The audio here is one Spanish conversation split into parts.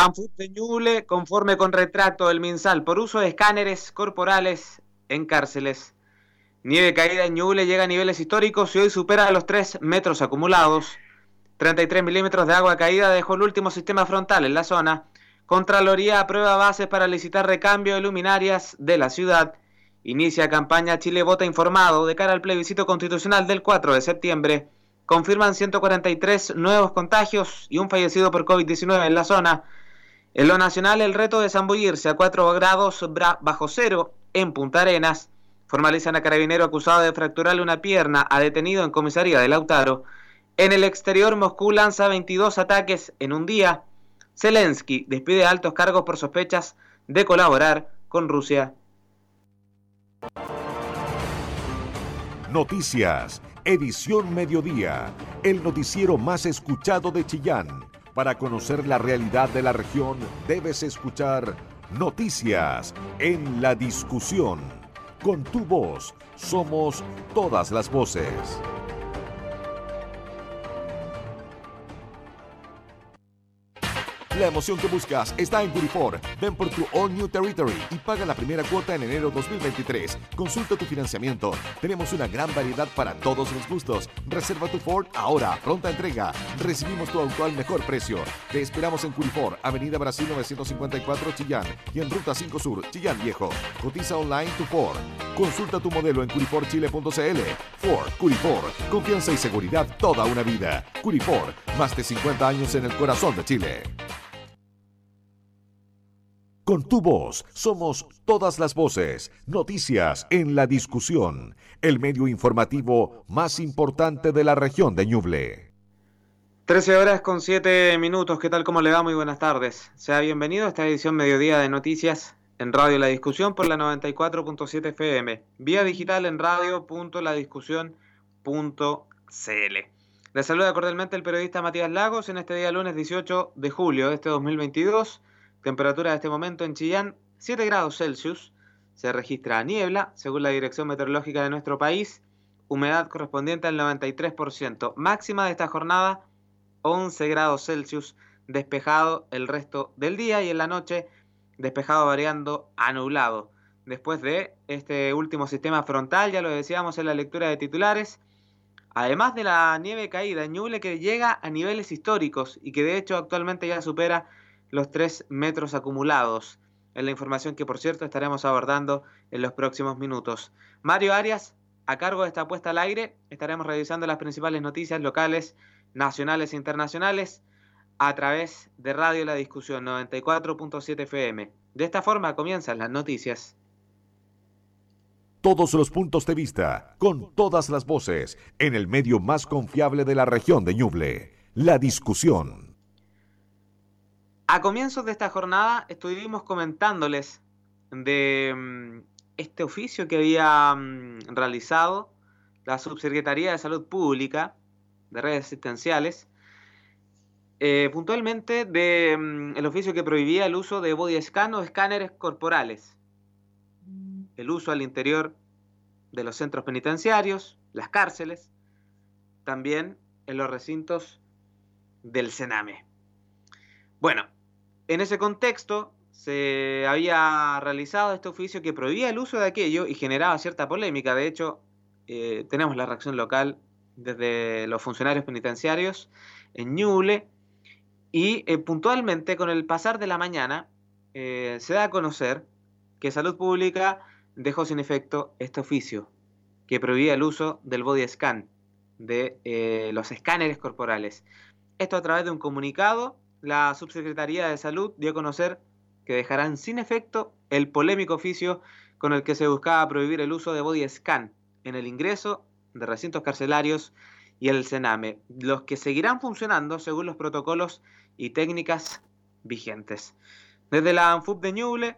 Anfut conforme con retrato del MinSal por uso de escáneres corporales en cárceles. Nieve caída en Ñuble llega a niveles históricos y hoy supera los 3 metros acumulados. 33 milímetros de agua caída dejó el último sistema frontal en la zona. Contraloría aprueba bases para licitar recambio de luminarias de la ciudad. Inicia campaña Chile Vota Informado de cara al plebiscito constitucional del 4 de septiembre. Confirman 143 nuevos contagios y un fallecido por COVID-19 en la zona. En lo nacional, el reto de zambullirse a 4 grados bajo cero en Punta Arenas. Formalizan a carabinero acusado de fracturarle una pierna a detenido en comisaría de Lautaro. En el exterior, Moscú lanza 22 ataques en un día. Zelensky despide altos cargos por sospechas de colaborar con Rusia. Noticias, edición mediodía, el noticiero más escuchado de Chillán. Para conocer la realidad de la región, debes escuchar Noticias en la discusión. Con tu voz, somos todas las voces. La emoción que buscas está en Curifor. Ven por tu All New Territory y paga la primera cuota en enero 2023. Consulta tu financiamiento. Tenemos una gran variedad para todos los gustos. Reserva tu Ford ahora, pronta entrega. Recibimos tu auto al mejor precio. Te esperamos en Curifor, Avenida Brasil 954 Chillán y en Ruta 5 Sur, Chillán Viejo. Cotiza online tu Ford. Consulta tu modelo en curiforchile.cl. Ford, Curifor, confianza y seguridad toda una vida. Curifor, más de 50 años en el corazón de Chile. Con tu voz somos todas las voces, noticias en la discusión, el medio informativo más importante de la región de Ñuble. 13 horas con 7 minutos, ¿qué tal? ¿Cómo le va? Muy buenas tardes. Sea bienvenido a esta edición mediodía de noticias en Radio La Discusión por la 94.7 FM, vía digital en radio.ladiscusión.cl. Le saluda cordialmente el periodista Matías Lagos en este día lunes 18 de julio de este 2022 Temperatura de este momento en Chillán, 7 grados Celsius. Se registra niebla, según la Dirección Meteorológica de nuestro país. Humedad correspondiente al 93%. Máxima de esta jornada, 11 grados Celsius. Despejado el resto del día y en la noche, despejado variando a nublado. Después de este último sistema frontal, ya lo decíamos en la lectura de titulares, además de la nieve caída Ñuble que llega a niveles históricos y que de hecho actualmente ya supera los tres metros acumulados. Es la información que, por cierto, estaremos abordando en los próximos minutos. Mario Arias, a cargo de esta puesta al aire, estaremos revisando las principales noticias locales, nacionales e internacionales a través de Radio La Discusión 94.7 FM. De esta forma comienzan las noticias. Todos los puntos de vista, con todas las voces, en el medio más confiable de la región de Ñuble. La Discusión. A comienzos de esta jornada estuvimos comentándoles de mm, este oficio que había mm, realizado la Subsecretaría de Salud Pública de Redes Asistenciales, eh, puntualmente del mm, oficio que prohibía el uso de body scan o escáneres corporales, el uso al interior de los centros penitenciarios, las cárceles, también en los recintos del Sename. Bueno, en ese contexto, se había realizado este oficio que prohibía el uso de aquello y generaba cierta polémica. De hecho, eh, tenemos la reacción local desde los funcionarios penitenciarios en Ñuble y eh, puntualmente con el pasar de la mañana eh, se da a conocer que Salud Pública dejó sin efecto este oficio que prohibía el uso del body scan, de los escáneres corporales. Esto a través de un comunicado la Subsecretaría de Salud dio a conocer que dejarán sin efecto el polémico oficio con el que se buscaba prohibir el uso de body scan en el ingreso de recintos carcelarios y el Sename, los que seguirán funcionando según los protocolos y técnicas vigentes. Desde la ANFUP de Ñuble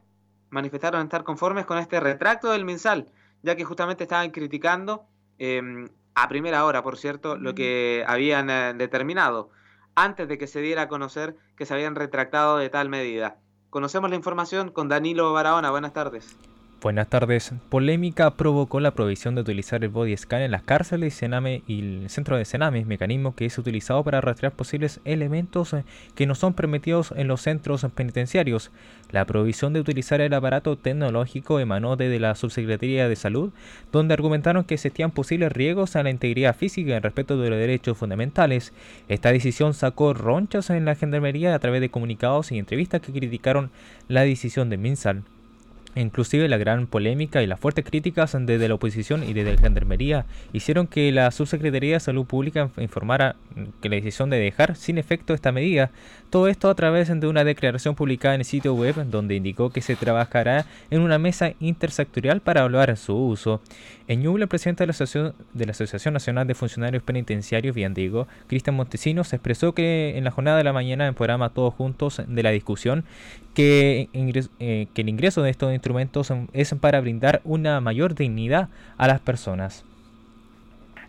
manifestaron estar conformes con este retracto del MinSal, ya que justamente estaban criticando em, a primera hora, por cierto, lo que habían eh, determinado antes de que se diera a conocer que se habían retractado de tal medida. Conocemos la información con Danilo Barahona. Buenas tardes. Buenas tardes. Polémica provocó la provisión de utilizar el body scan en las cárceles Sename y el centro de Sename, mecanismo que es utilizado para rastrear posibles elementos que no son permitidos en los centros penitenciarios. La provisión de utilizar el aparato tecnológico emanó desde la Subsecretaría de Salud, donde argumentaron que existían posibles riesgos a la integridad física y el respeto de los derechos fundamentales. Esta decisión sacó ronchas en la gendarmería a través de comunicados y entrevistas que criticaron la decisión de Minsal. Inclusive la gran polémica y las fuertes críticas desde la oposición y desde la Gendarmería hicieron que la Subsecretaría de Salud Pública informara que la decisión de dejar sin efecto esta medida, todo esto a través de una declaración publicada en el sitio web donde indicó que se trabajará en una mesa intersectorial para evaluar su uso. En Ñuble, el presidente de la, Asociación, Nacional de Funcionarios Penitenciarios, Viandigo, Cristian Montesinos, expresó que en la jornada de la mañana en programa Todos Juntos de la discusión que, eh, que el ingreso de estos instrumentos es para brindar una mayor dignidad a las personas.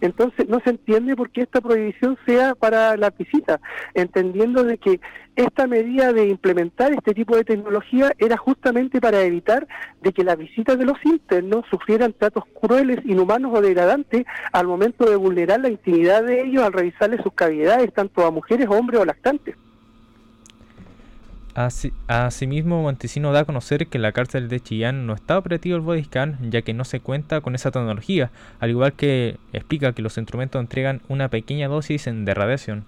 Entonces no se entiende por qué esta prohibición sea para la visita, entendiendo de que esta medida de implementar este tipo de tecnología era justamente para evitar de que las visitas de los internos sufrieran tratos crueles, inhumanos o degradantes al momento de vulnerar la intimidad de ellos al revisarles sus cavidades, tanto a mujeres, hombres o lactantes. Asimismo, Montesino da a conocer que la cárcel de Chillán no está operativo el body scan, ya que no se cuenta con esa tecnología, al igual que explica que los instrumentos entregan una pequeña dosis de radiación.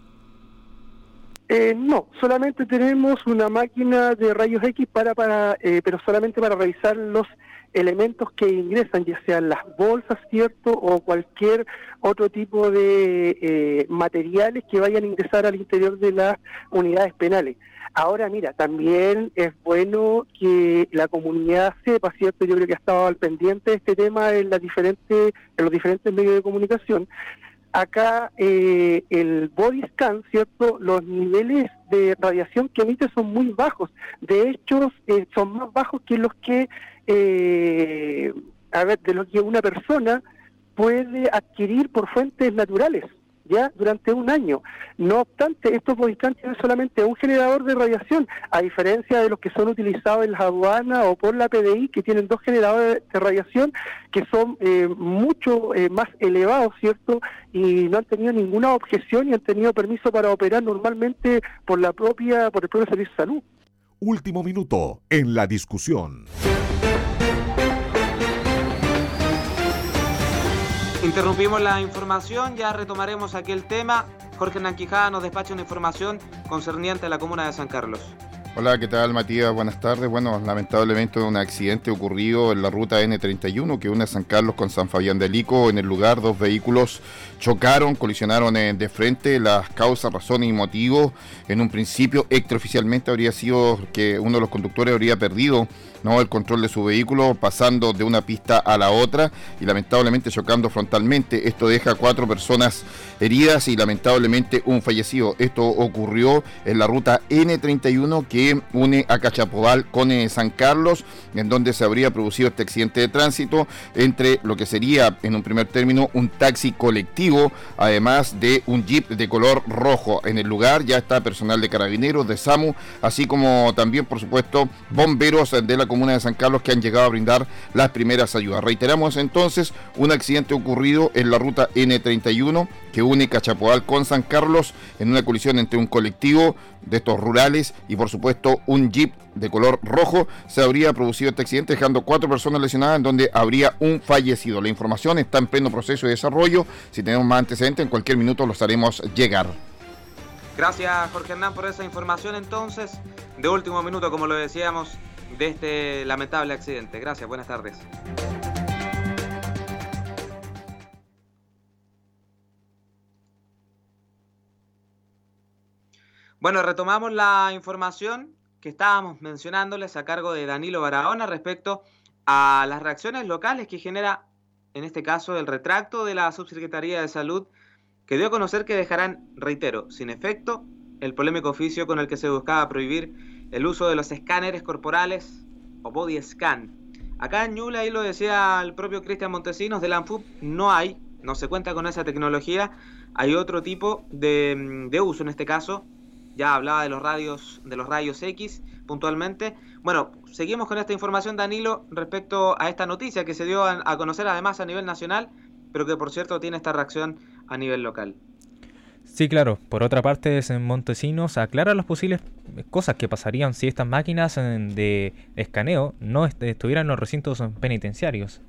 Eh, no, solamente tenemos una máquina de rayos X para, para eh, pero solamente para revisar los elementos que ingresan, ya sean las bolsas, ¿cierto? O cualquier otro tipo de eh, materiales que vayan a ingresar al interior de las unidades penales. Ahora, mira, también es bueno que la comunidad sepa, ¿cierto? Yo creo que ha estado al pendiente de este tema en, las diferentes, en los diferentes medios de comunicación. Acá eh, el body scan, ¿cierto? Los niveles de radiación que emite son muy bajos. De hecho, eh, son más bajos que los que, eh, a ver, de los que una persona puede adquirir por fuentes naturales ya durante un año. No obstante, estos bodycams tienen solamente un generador de radiación, a diferencia de los que son utilizados en las aduanas o por la PDI, que tienen dos generadores de radiación que son eh, mucho eh, más elevados, ¿cierto? Y no han tenido ninguna objeción y han tenido permiso para operar normalmente por la propia, por el propio Servicio de Salud. Último minuto en la discusión. Interrumpimos la información, ya retomaremos aquel tema. Jorge Nanquijada nos despacha una información concerniente a la comuna de San Carlos. Hola, ¿qué tal Matías? Buenas tardes. Bueno, lamentablemente un accidente ocurrido en la ruta N31 que une San Carlos con San Fabián de Lico. En el lugar dos vehículos chocaron, colisionaron eh, de frente. Las causas, razones y motivos en un principio extraoficialmente habría sido que uno de los conductores habría perdido ¿no? el control de su vehículo pasando de una pista a la otra y lamentablemente chocando frontalmente. Esto deja cuatro personas heridas y lamentablemente un fallecido. Esto ocurrió en la ruta N31 que une a Cachapodal con eh, San Carlos, en donde se habría producido este accidente de tránsito entre lo que sería en un primer término un taxi colectivo, además de un jeep de color rojo. En el lugar ya está personal de carabineros, de SAMU, así como también por supuesto bomberos de la comuna de San Carlos que han llegado a brindar las primeras ayudas. Reiteramos entonces un accidente ocurrido en la ruta N31 que une Cachapoal con San Carlos en una colisión entre un colectivo de estos rurales y por supuesto un jeep de color rojo. Se habría producido este accidente dejando cuatro personas lesionadas en donde habría un fallecido. La información está en pleno proceso de desarrollo. Si tenemos más antecedentes en cualquier minuto los haremos llegar. Gracias Jorge Hernán por esa información entonces. De último minuto, como lo decíamos, de este lamentable accidente. Gracias, buenas tardes. Bueno, retomamos la información que estábamos mencionándoles a cargo de Danilo Barahona respecto a las reacciones locales que genera, en este caso, el retracto de la Subsecretaría de Salud, que dio a conocer que dejarán, reitero, sin efecto, el polémico oficio con el que se buscaba prohibir el uso de los escáneres corporales o body scan. Acá en Ñuble, ahí lo decía el propio Cristian Montesinos, de la ANFUP no hay, no se cuenta con esa tecnología, hay otro tipo de, uso en este caso, ya hablaba de los radios, de los rayos X, puntualmente. Bueno, seguimos con esta información, Danilo, respecto a esta noticia que se dio a, conocer además a nivel nacional, pero que por cierto tiene esta reacción a nivel local. Sí, claro. Por otra parte, Montesinos aclara las posibles cosas que pasarían si estas máquinas de escaneo no estuvieran en los recintos penitenciarios.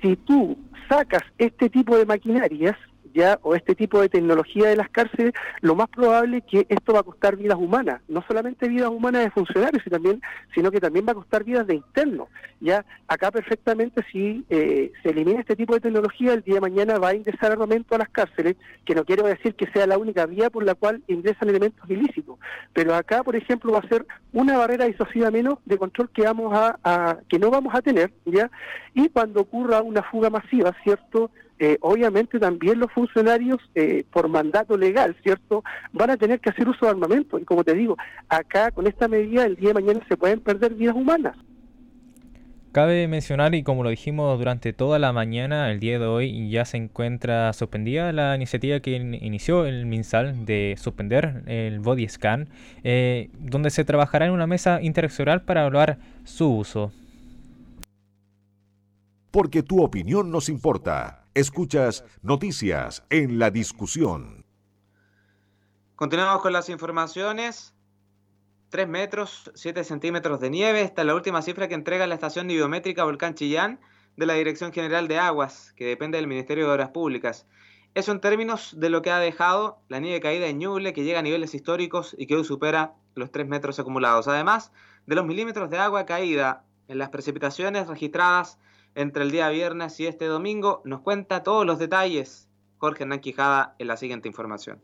Si tú sacas este tipo de maquinarias, ya o este tipo de tecnología de las cárceles, lo más probable es que esto va a costar vidas humanas, no solamente vidas humanas de funcionarios, sino, también, sino que también va a costar vidas de internos. Ya acá perfectamente si eh, se elimina este tipo de tecnología, el día de mañana va a ingresar armamento a las cárceles, que no quiero decir que sea la única vía por la cual ingresan elementos ilícitos, pero acá, por ejemplo, va a ser una barrera disuasiva menos de control que vamos a, que no vamos a tener, ya, y cuando ocurra una fuga masiva, cierto, eh, obviamente también los funcionarios, eh, por mandato legal, ¿cierto?, van a tener que hacer uso de armamento. Y como te digo, acá con esta medida, el día de mañana se pueden perder vidas humanas. Cabe mencionar, y como lo dijimos durante toda la mañana, el día de hoy ya se encuentra suspendida la iniciativa que inició el MinSal de suspender el body scan, eh, donde se trabajará en una mesa interseccional para evaluar su uso. Porque tu opinión nos importa. Escuchas noticias en la discusión. Continuamos con las informaciones. 3 metros, 7 centímetros de nieve. Esta es la última cifra que entrega la estación niviométrica Volcán Chillán de la Dirección General de Aguas, que depende del Ministerio de Obras Públicas. Eso en términos de lo que ha dejado la nieve caída en Ñuble, que llega a niveles históricos y que hoy supera los 3 metros acumulados. Además de los milímetros de agua caída en las precipitaciones registradas entre el día viernes y este domingo. Nos cuenta todos los detalles Jorge Hernán Quijada en la siguiente información.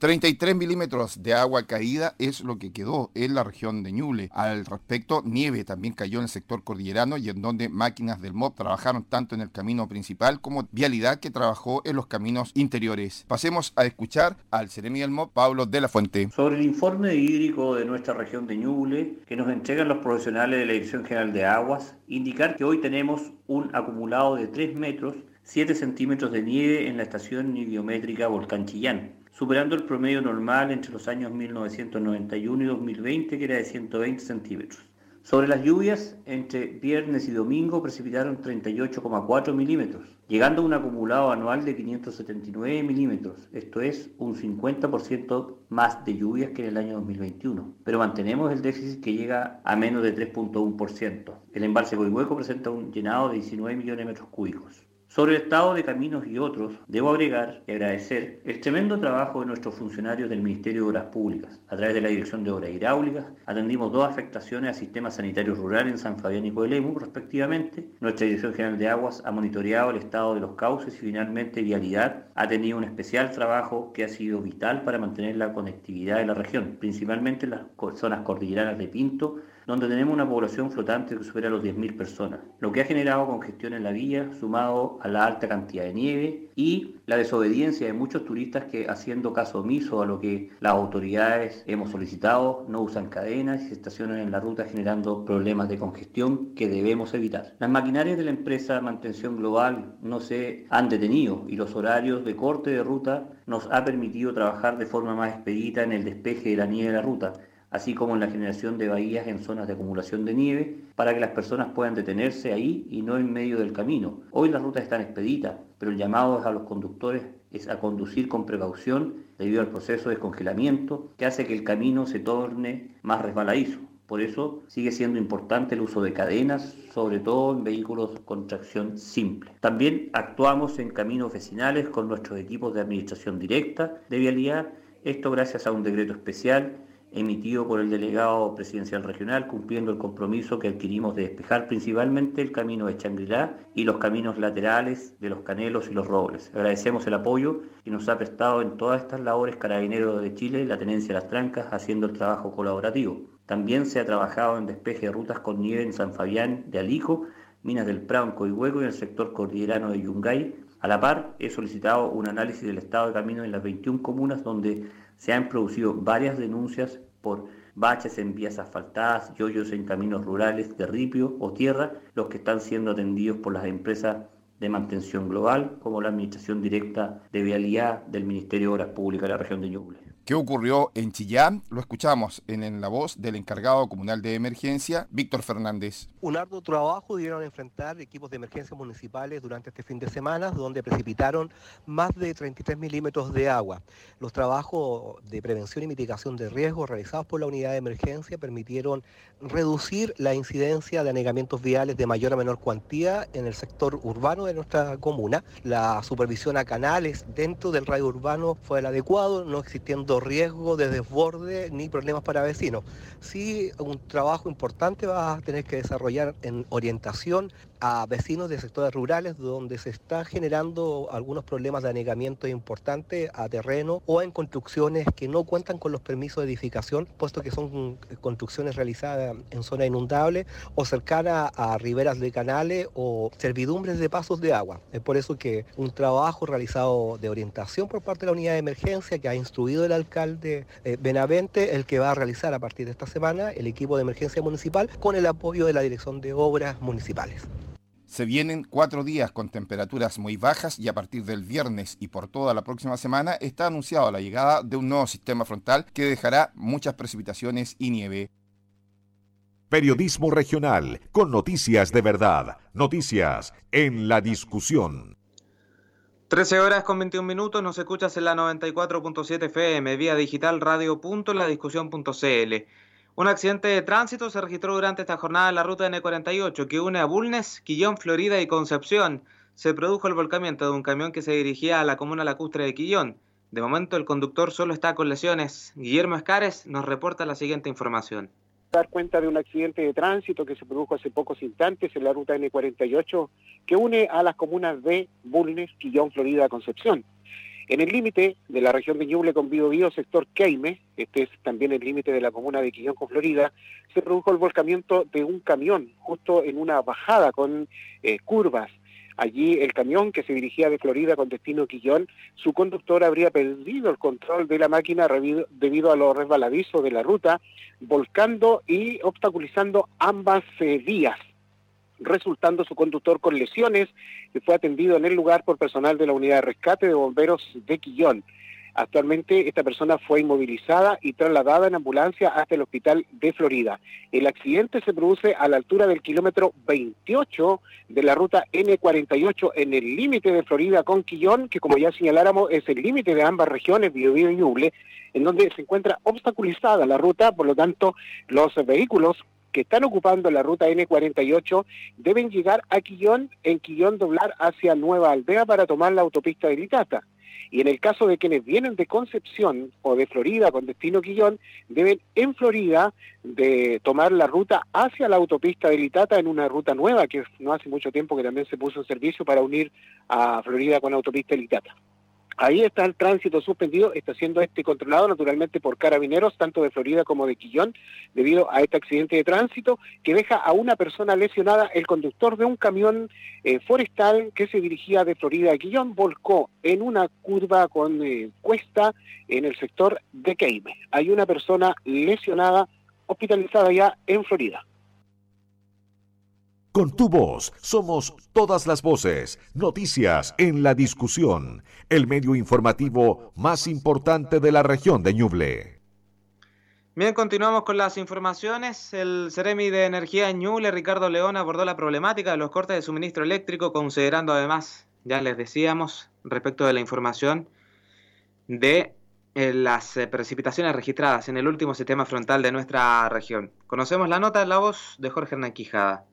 33 milímetros de agua caída es lo que quedó en la región de Ñuble. Al respecto, nieve también cayó en el sector cordillerano y en donde máquinas del MOB trabajaron tanto en el camino principal como vialidad que trabajó en los caminos interiores. Pasemos a escuchar al seremi del MOB, Pablo de la Fuente. Sobre el informe hídrico de nuestra región de Ñuble que nos entregan los profesionales de la Dirección General de Aguas, indicar que hoy tenemos un acumulado de 3 metros 7 centímetros de nieve en la estación niviométrica Volcán Chillán superando el promedio normal entre los años 1991 y 2020, que era de 120 centímetros. Sobre las lluvias, entre viernes y domingo precipitaron 38,4 milímetros, llegando a un acumulado anual de 579 milímetros, esto es un 50% más de lluvias que en el año 2021. Pero mantenemos el déficit que llega a menos de 3.1%. El embalse Coihueco presenta un llenado de 19 millones de metros cúbicos. Sobre el estado de caminos y otros, debo agregar y agradecer el tremendo trabajo de nuestros funcionarios del Ministerio de Obras Públicas. A través de la Dirección de Obras Hidráulicas, atendimos dos afectaciones a sistemas sanitarios rurales en San Fabián y Coelemu, respectivamente. Nuestra Dirección General de Aguas ha monitoreado el estado de los cauces y finalmente Vialidad ha tenido un especial trabajo que ha sido vital para mantener la conectividad de la región, principalmente en las zonas cordilleranas de Pinto, donde tenemos una población flotante que supera los 10.000 personas, lo que ha generado congestión en la vía, sumado a la alta cantidad de nieve y la desobediencia de muchos turistas que, haciendo caso omiso a lo que las autoridades hemos solicitado, no usan cadenas y se estacionan en la ruta generando problemas de congestión que debemos evitar. Las maquinarias de la empresa Mantención Global no se han detenido y los horarios de corte de ruta nos ha permitido trabajar de forma más expedita en el despeje de la nieve de la ruta así como en la generación de bahías en zonas de acumulación de nieve, para que las personas puedan detenerse ahí y no en medio del camino. Hoy las rutas están expeditas, pero el llamado a los conductores es a conducir con precaución debido al proceso de congelamiento que hace que el camino se torne más resbaladizo. Por eso sigue siendo importante el uso de cadenas, sobre todo en vehículos con tracción simple. También actuamos en caminos vecinales con nuestros equipos de administración directa de vialidad, esto gracias a un decreto especial emitido por el delegado presidencial regional, cumpliendo el compromiso que adquirimos de despejar principalmente el camino de Changrilá y los caminos laterales de los Canelos y los Robles. Agradecemos el apoyo que nos ha prestado en todas estas labores Carabineros de Chile, la Tenencia de las Trancas, haciendo el trabajo colaborativo. También se ha trabajado en despeje de rutas con nieve en San Fabián de Alico, Minas del Prado en Coihueco y en el sector cordillerano de Yungay. A la par, he solicitado un análisis del estado de camino en las 21 comunas donde se han producido varias denuncias por baches en vías asfaltadas y en caminos rurales de ripio o tierra, los que están siendo atendidos por las empresas de mantención global, como la Administración Directa de Vialidad del Ministerio de Obras Públicas de la región de Ñuble. ¿Qué ocurrió en Chillán? Lo escuchamos en, la voz del encargado comunal de emergencia, Víctor Fernández. Un arduo trabajo debieron enfrentar equipos de emergencia municipales durante este fin de semana, donde precipitaron más de 33 milímetros de agua. Los trabajos de prevención y mitigación de riesgos realizados por la unidad de emergencia permitieron reducir la incidencia de anegamientos viales de mayor a menor cuantía en el sector urbano de nuestra comuna. La supervisión a canales dentro del radio urbano fue el adecuado, no existiendo riesgo de desborde ni problemas para vecinos. Sí, un trabajo importante va a tener que desarrollar en orientación a vecinos de sectores rurales donde se está generando algunos problemas de anegamiento importantes a terreno o en construcciones que no cuentan con los permisos de edificación, puesto que son construcciones realizadas en zona inundable o cercana a riberas de canales o servidumbres de pasos de agua. Es por eso que un trabajo realizado de orientación por parte de la unidad de emergencia que ha instruido el alcalde eh, Benavente, el que va a realizar a partir de esta semana el equipo de emergencia municipal con el apoyo de la Dirección de Obras Municipales. Se vienen cuatro días con temperaturas muy bajas y a partir del viernes y por toda la próxima semana está anunciada la llegada de un nuevo sistema frontal que dejará muchas precipitaciones y nieve. Periodismo regional con noticias de verdad, noticias en la discusión. 13 horas con 21 minutos, nos escuchas en la 94.7 FM, vía digital radio.ladiscusión.cl. Un accidente de tránsito se registró durante esta jornada en la ruta N48 que une a Bulnes, Quillón, Florida y Concepción. Se produjo el volcamiento de un camión que se dirigía a la comuna lacustre de Quillón. De momento el conductor solo está con lesiones. Guillermo Escares nos reporta la siguiente información. Dar cuenta de un accidente de tránsito que se produjo hace pocos instantes en la ruta N48 que une a las comunas de Bulnes, Quillón, Florida, Concepción. En el límite de la región de Ñuble con Biobío, sector Queime, este es también el límite de la comuna de Quillón con Florida, se produjo el volcamiento de un camión justo en una bajada con eh, curvas. Allí el camión que se dirigía de Florida con destino Quillón, su conductor habría perdido el control de la máquina debido a lo resbaladizo de la ruta, volcando y obstaculizando ambas eh, vías resultando su conductor con lesiones y fue atendido en el lugar por personal de la unidad de rescate de bomberos de Quillón. Actualmente esta persona fue inmovilizada y trasladada en ambulancia hasta el hospital de Florida. El accidente se produce a la altura del kilómetro 28 de la ruta N48 en el límite de Florida con Quillón, que como ya señaláramos es el límite de ambas regiones, Biobío y Ñuble, en donde se encuentra obstaculizada la ruta, por lo tanto los vehículos que están ocupando la ruta N48 deben llegar a Quillón, en Quillón doblar hacia Nueva Aldea para tomar la autopista de Litata. Y en el caso de quienes vienen de Concepción o de Florida con destino Quillón, deben en Florida de tomar la ruta hacia la autopista de Litata en una ruta nueva que no hace mucho tiempo que también se puso en servicio para unir a Florida con la autopista de Litata. Ahí está el tránsito suspendido, está siendo este controlado naturalmente por carabineros, tanto de Florida como de Quillón, debido a este accidente de tránsito que deja a una persona lesionada. El conductor de un camión eh, forestal que se dirigía de Florida a Quillón volcó en una curva con eh, cuesta en el sector de Keime. Hay una persona lesionada hospitalizada ya en Florida. Con tu voz somos todas las voces, noticias en la discusión, el medio informativo más importante de la región de Ñuble. Bien, continuamos con las informaciones. El Ceremi de Energía en Ñuble, Ricardo León, abordó la problemática de los cortes de suministro eléctrico, considerando además, ya les decíamos, respecto de la información de eh, las eh, precipitaciones registradas en el último sistema frontal de nuestra región. Conocemos la nota la voz de Jorge Hernán Quijada.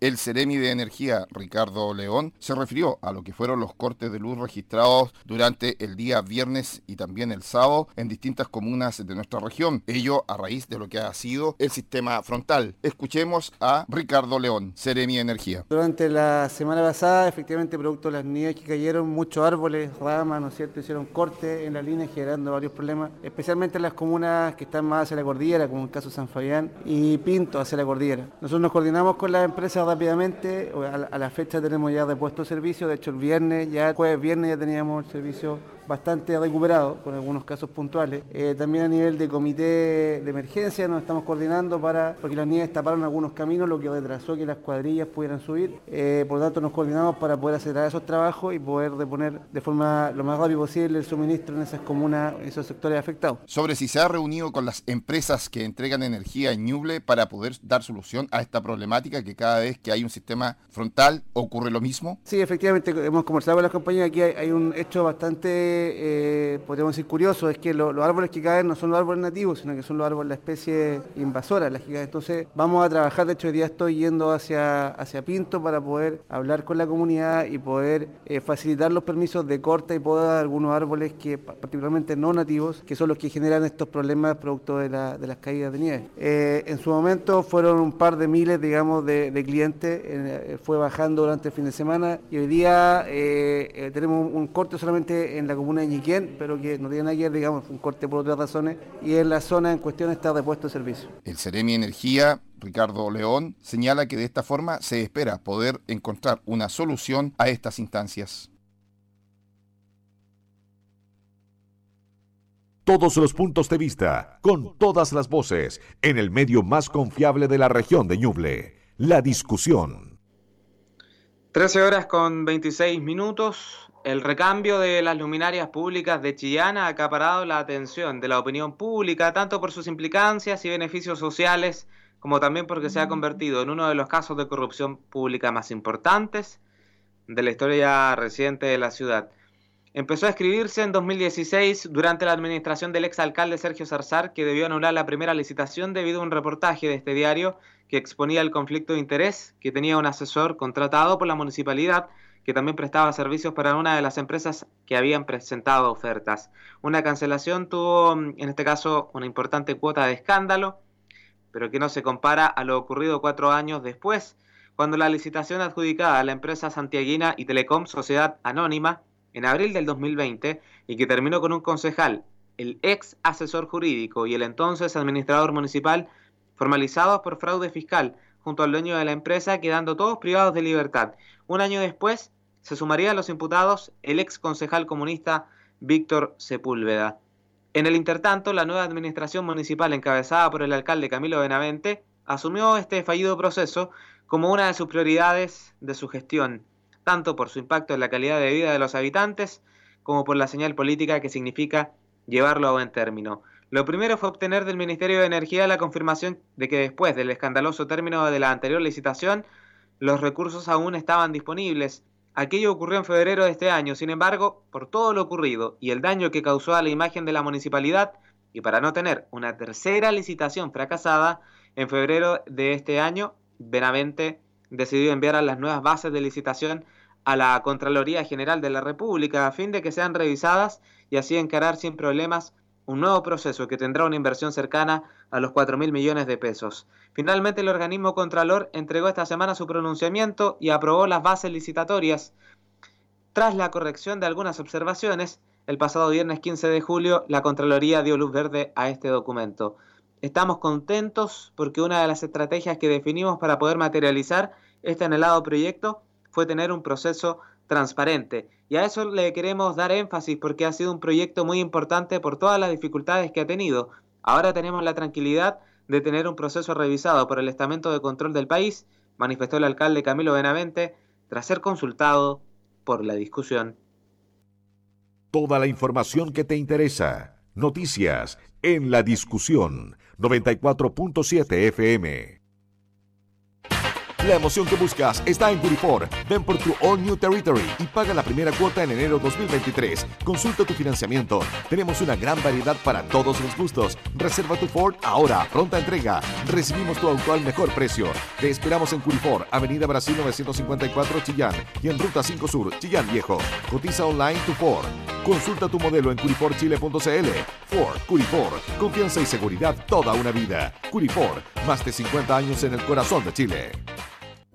El Ceremi de Energía, Ricardo León, se refirió a lo que fueron los cortes de luz registrados durante el día viernes y también el sábado en distintas comunas de nuestra región. Ello a raíz de lo que ha sido el sistema frontal. Escuchemos a Ricardo León, Ceremi de Energía. Durante la semana pasada, efectivamente, producto de las nieves que cayeron, muchos árboles, ramas, ¿no es cierto?, hicieron cortes en la línea generando varios problemas, especialmente en las comunas que están más hacia la cordillera, como el caso San Fabián y Pinto hacia la cordillera. Nosotros nos coordinamos con las empresas rápidamente. A la, fecha tenemos ya repuesto servicio. De hecho, el viernes, ya el jueves viernes ya teníamos el servicio bastante recuperado, con algunos casos puntuales. Eh, también a nivel de comité de emergencia nos estamos coordinando para, porque las nieves taparon algunos caminos, lo que retrasó que las cuadrillas pudieran subir. Eh, por lo tanto, nos coordinamos para poder acelerar esos trabajos y poder reponer de forma lo más rápido posible el suministro en esas comunas, esos sectores afectados. Sobre si se ha reunido con las empresas que entregan energía en Ñuble para poder dar solución a esta problemática que cada vez que hay un sistema frontal ocurre lo mismo. Sí, efectivamente, hemos conversado con las compañías, aquí hay, un hecho bastante, eh, podríamos decir, curioso, es que los árboles que caen no son los árboles nativos, sino que son los árboles la especie invasora, las que caen. Entonces, vamos a trabajar, de hecho, hoy día estoy yendo hacia, hacia Pinto para poder hablar con la comunidad y poder eh, facilitar los permisos de corta y poda de algunos árboles que particularmente no nativos, que son los que generan estos problemas producto de, la, de las caídas de nieve. Eh, en su momento fueron un par de miles, digamos, de, clientes, eh, fue bajando durante el fin de semana y hoy día tenemos un, corte solamente en la comuna de Ñiquén, pero que no tiene nada que ver, digamos, un corte por otras razones y en la zona en cuestión está repuesto de servicio. El Ceremi Energía Ricardo León, señala que de esta forma se espera poder encontrar una solución a estas instancias. Todos los puntos de vista, con todas las voces, en el medio más confiable de la región de Ñuble, la discusión. 13 horas con 26 minutos. El recambio de las luminarias públicas de Chillán ha acaparado la atención de la opinión pública, tanto por sus implicancias y beneficios sociales como también porque se ha convertido en uno de los casos de corrupción pública más importantes de la historia reciente de la ciudad. Empezó a escribirse en 2016 durante la administración del exalcalde Sergio Zarzar, que debió anular la primera licitación debido a un reportaje de este diario que exponía el conflicto de interés que tenía un asesor contratado por la municipalidad que también prestaba servicios para una de las empresas que habían presentado ofertas. Una cancelación tuvo, en este caso, una importante cuota de escándalo pero que no se compara a lo ocurrido cuatro años después, cuando la licitación adjudicada a la empresa santiaguina y Telecom Sociedad Anónima en abril del 2020 y que terminó con un concejal, el ex asesor jurídico y el entonces administrador municipal formalizados por fraude fiscal junto al dueño de la empresa, quedando todos privados de libertad. Un año después se sumaría a los imputados el ex concejal comunista Víctor Sepúlveda. En el intertanto, la nueva administración municipal encabezada por el alcalde Camilo Benavente asumió este fallido proceso como una de sus prioridades de su gestión, tanto por su impacto en la calidad de vida de los habitantes como por la señal política que significa llevarlo a buen término. Lo primero fue obtener del Ministerio de Energía la confirmación de que después del escandaloso término de la anterior licitación, los recursos aún estaban disponibles Aquello ocurrió en febrero de este año, sin embargo, por todo lo ocurrido y el daño que causó a la imagen de la municipalidad, y para no tener una tercera licitación fracasada, en febrero de este año, Benavente decidió enviar a las nuevas bases de licitación a la Contraloría General de la República a fin de que sean revisadas y así encarar sin problemas un nuevo proceso que tendrá una inversión cercana a los 4 mil millones de pesos. Finalmente, el organismo Contralor entregó esta semana su pronunciamiento y aprobó las bases licitatorias. Tras la corrección de algunas observaciones, el pasado viernes 15 de julio, la Contraloría dio luz verde a este documento. Estamos contentos porque una de las estrategias que definimos para poder materializar este anhelado proyecto fue tener un proceso transparente. Y a eso le queremos dar énfasis porque ha sido un proyecto muy importante por todas las dificultades que ha tenido. Ahora tenemos la tranquilidad de tener un proceso revisado por el estamento de control del país, manifestó el alcalde Camilo Benavente, tras ser consultado por la discusión. Toda la información que te interesa. Noticias en la discusión 94.7 FM. La emoción que buscas está en Curifor. Ven por tu All New Territory y paga la primera cuota en enero 2023. Consulta tu financiamiento. Tenemos una gran variedad para todos los gustos. Reserva tu Ford ahora, pronta entrega. Recibimos tu auto al mejor precio. Te esperamos en Curifor, Avenida Brasil 954 Chillán y en Ruta 5 Sur, Chillán Viejo. Cotiza online tu Ford. Consulta tu modelo en curiforchile.cl. Ford, Curifor, confianza y seguridad toda una vida. Curifor, más de 50 años en el corazón de Chile.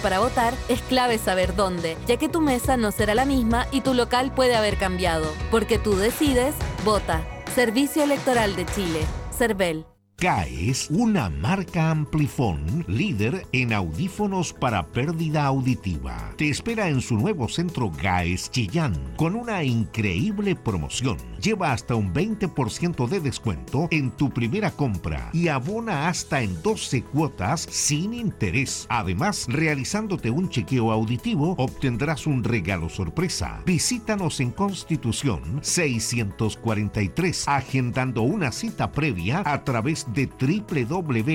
para votar es clave saber dónde, ya que tu mesa no será la misma y tu local puede haber cambiado. Porque tú decides, vota. Servicio Electoral de Chile. CERVEL. CAES, una marca Amplifon líder en audífonos para pérdida auditiva. Te espera en su nuevo centro GAES Chillán con una increíble promoción. Lleva hasta un 20% de descuento en tu primera compra y abona hasta en 12 cuotas sin interés. Además, realizándote un chequeo auditivo, obtendrás un regalo sorpresa. Visítanos en Constitución 643, agendando una cita previa a través de www.caes.cl.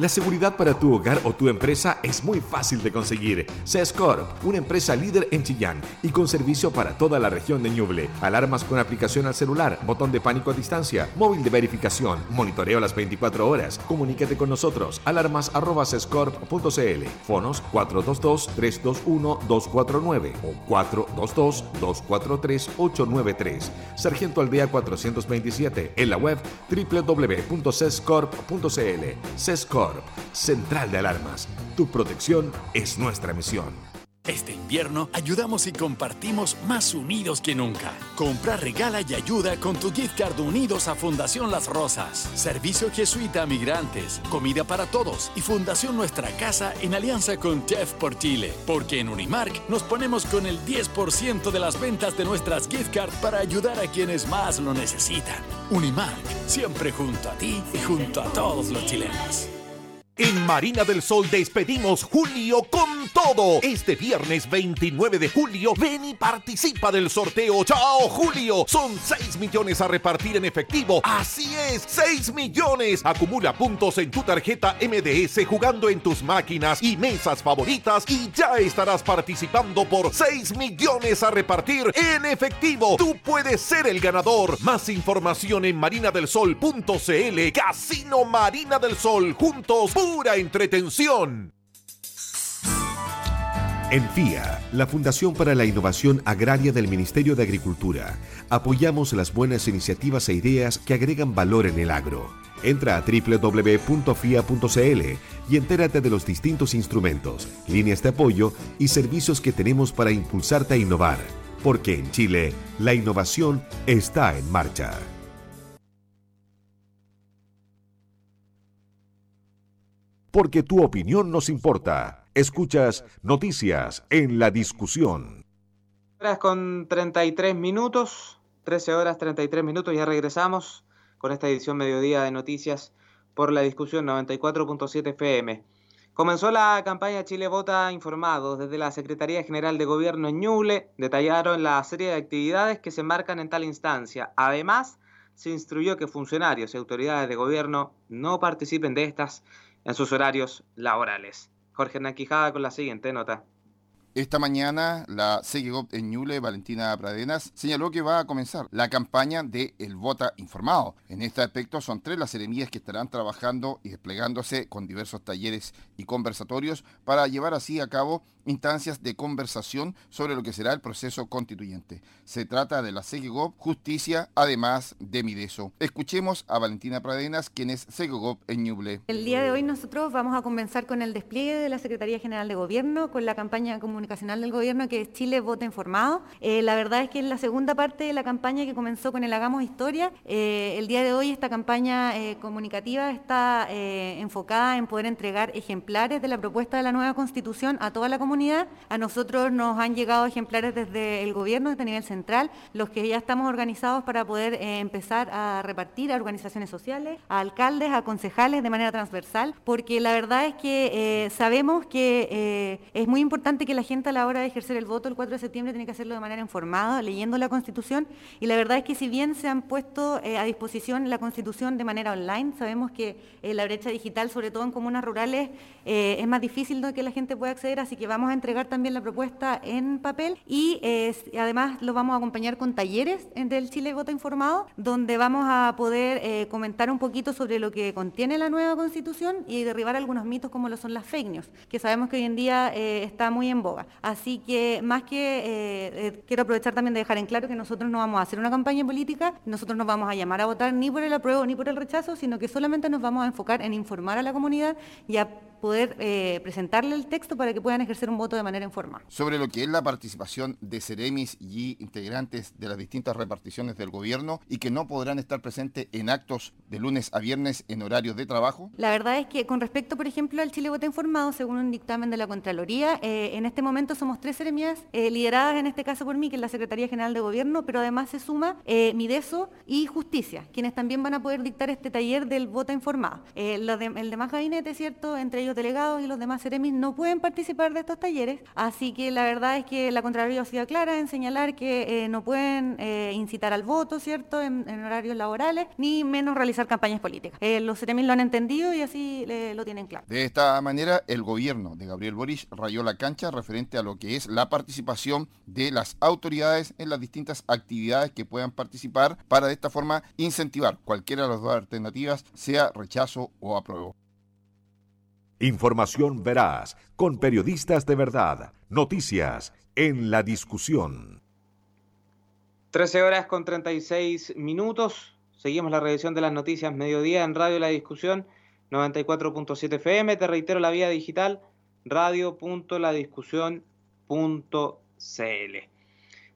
La seguridad para tu hogar o tu empresa es muy fácil de conseguir. Sescorp, una empresa líder en Chillán y con servicio para toda la región de Ñuble. Alarmas con aplicación al celular, botón de pánico a distancia, móvil de verificación, monitoreo las 24 horas. Comunícate con nosotros. Alarmas@sescorp.cl. Fonos 422-321-249 o 422-243-893. Sargento Aldea 427. En la web www.sescorp.cl. Central de Alarmas. Tu protección es nuestra misión. Este invierno ayudamos y compartimos más unidos que nunca. Compra, regala y ayuda con tu gift card unidos a Fundación Las Rosas. Servicio jesuita a migrantes, comida para todos y Fundación Nuestra Casa en alianza con Chef por Chile. Porque en Unimark nos ponemos con el 10% de las ventas de nuestras gift cards para ayudar a quienes más lo necesitan. Unimark, siempre junto a ti y junto a todos los chilenos. En Marina del Sol despedimos julio con todo. Este viernes 29 de julio, ven y participa del sorteo. ¡Chao, Julio! Son 6 millones a repartir en efectivo. Así es, 6 millones. Acumula puntos en tu tarjeta MDS jugando en tus máquinas y mesas favoritas y ya estarás participando por 6 millones a repartir en efectivo. Tú puedes ser el ganador. Más información en marinadelsol.cl. Casino Marina del Sol. Juntos pura entretención. En FIA, la Fundación para la Innovación Agraria del Ministerio de Agricultura, apoyamos las buenas iniciativas e ideas que agregan valor en el agro. Entra a www.fia.cl y entérate de los distintos instrumentos, líneas de apoyo y servicios que tenemos para impulsarte a innovar, porque en Chile la innovación está en marcha. Porque tu opinión nos importa. Escuchas Noticias en la Discusión. Horas con 33 minutos, 13 horas 33 minutos, ya regresamos con esta edición mediodía de Noticias por la Discusión 94.7 FM. Comenzó la campaña Chile Vota Informados. Desde la Secretaría General de Gobierno en Ñuble detallaron la serie de actividades que se marcan en tal instancia. Además, se instruyó que funcionarios y autoridades de gobierno no participen de estas en sus horarios laborales. Jorge Hernán con la siguiente nota. Esta mañana la CGGOP en Ñuble, Valentina Pradenas, señaló que va a comenzar la campaña de El Vota Informado. En este aspecto son tres las seremías que estarán trabajando y desplegándose con diversos talleres y conversatorios para llevar así a cabo instancias de conversación sobre lo que será el proceso constituyente. Se trata de la CGGOP Justicia, además de Mideso. Escuchemos a Valentina Pradenas, quien es CGGOP en Ñuble. El día de hoy nosotros vamos a comenzar con el despliegue de la Secretaría General de Gobierno, con la campaña comunicacional del gobierno que es Chile Vota Informado. Eh, la verdad es que es la segunda parte de la campaña que comenzó con el Hagamos Historia. Eh, el día de hoy esta campaña comunicativa está enfocada en poder entregar ejemplares de la propuesta de la nueva constitución a toda la comunidad. A nosotros nos han llegado ejemplares desde el gobierno, desde nivel central, los que ya estamos organizados para poder empezar a repartir a organizaciones sociales, a alcaldes, a concejales de manera transversal, porque la verdad es que sabemos que es muy importante que la gente a la hora de ejercer el voto el 4 de septiembre tiene que hacerlo de manera informada, leyendo la Constitución. Y la verdad es que si bien se han puesto eh, a disposición la Constitución de manera online, sabemos que eh, la brecha digital, sobre todo en comunas rurales, eh, es más difícil de que la gente pueda acceder, así que vamos a entregar también la propuesta en papel y además lo vamos a acompañar con talleres del Chile Voto Informado, donde vamos a poder comentar un poquito sobre lo que contiene la nueva Constitución y derribar algunos mitos como lo son las fake news, que sabemos que hoy en día está muy en boga. Así que más que eh, eh, quiero aprovechar también de dejar en claro que nosotros no vamos a hacer una campaña política, nosotros no vamos a llamar a votar ni por el apruebo ni por el rechazo, sino que solamente nos vamos a enfocar en informar a la comunidad y a poder eh, presentarle el texto para que puedan ejercer un voto de manera informal. Sobre lo que es la participación de Ceremis y integrantes de las distintas reparticiones del gobierno y que no podrán estar presentes en actos de lunes a viernes en horarios de trabajo. La verdad es que con respecto, por ejemplo, al Chile Voto Informado, según un dictamen de la Contraloría, eh, en este momento somos tres Ceremías, eh, lideradas en este caso por mí, que es la Secretaría General de Gobierno, pero además se suma Mideso y Justicia, quienes también van a poder dictar este taller del voto informado. De, el demás gabinete, ¿cierto? Entre ellos delegados y los demás seremis no pueden participar de estos talleres, así que la verdad es que la Contraloría ha sido clara en señalar que eh, no pueden eh, incitar al voto, ¿cierto?, en, horarios laborales, ni menos realizar campañas políticas. Eh, los seremis lo han entendido y así lo tienen claro. De esta manera, el gobierno de Gabriel Boric rayó la cancha referente a lo que es la participación de las autoridades en las distintas actividades que puedan participar para de esta forma incentivar cualquiera de las dos alternativas, sea rechazo o apruebo. Información veraz, con periodistas de verdad. Noticias en la discusión. 13 horas con 36 minutos. Seguimos la revisión de las noticias mediodía en Radio La Discusión 94.7 FM. Te reitero la vía digital radio.ladiscusión.cl.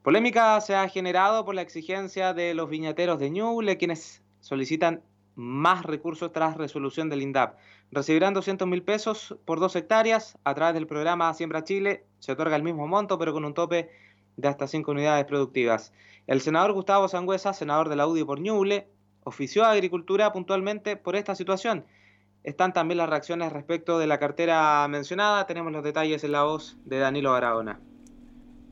Polémica se ha generado por la exigencia de los viñateros de Ñuble, quienes solicitan más recursos tras resolución del INDAP. Recibirán 200 mil pesos por dos hectáreas. A través del programa Siembra Chile se otorga el mismo monto, pero con un tope de hasta 5 unidades productivas. El senador Gustavo Sangüesa, senador de la UDI por Ñuble, ofició Agricultura puntualmente por esta situación. Están también las reacciones respecto de la cartera mencionada. Tenemos los detalles en la voz de Danilo Barahona.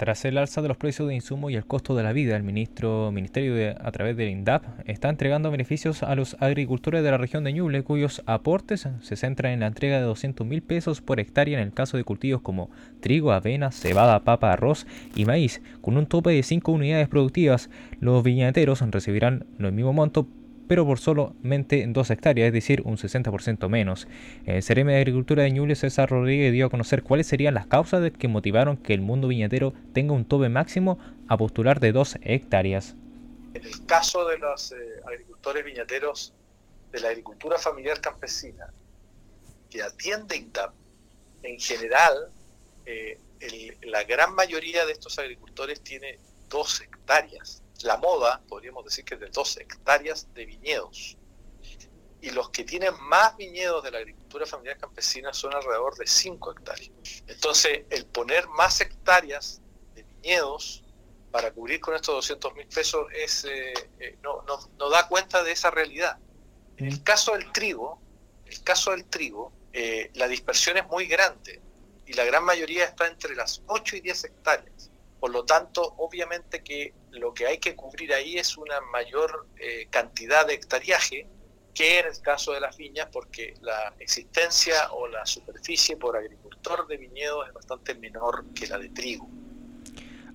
Tras el alza de los precios de insumos y el costo de la vida, el ministro, Ministerio de, a través del INDAP está entregando beneficios a los agricultores de la región de Ñuble, cuyos aportes se centran en la entrega de 200 mil pesos por hectárea en el caso de cultivos como trigo, avena, cebada, papa, arroz y maíz, con un tope de 5 unidades productivas. Los viñateros recibirán el mismo monto pero por solamente 2 hectáreas, es decir, un 60% menos. El CRM de Agricultura de Ñuble, César Rodríguez, dio a conocer cuáles serían las causas que motivaron que el mundo viñatero tenga un tope máximo a postular de 2 hectáreas. En el caso de los eh, agricultores viñateros de la agricultura familiar campesina, que atiende INTAP, en general, eh, la gran mayoría de estos agricultores tiene 2 hectáreas la moda, podríamos decir que es de dos hectáreas de viñedos. Y los que tienen más viñedos de la agricultura familiar campesina son alrededor de 5 hectáreas. Entonces, el poner más hectáreas de viñedos para cubrir con estos 200 mil pesos es, eh, eh, no, no, da cuenta de esa realidad. En el caso del trigo, el caso del trigo, eh, la dispersión es muy grande y la gran mayoría está entre las 8 y 10 hectáreas. Por lo tanto, obviamente que lo que hay que cubrir ahí es una mayor eh, cantidad de hectariaje que en el caso de las viñas, porque la existencia o la superficie por agricultor de viñedos es bastante menor que la de trigo.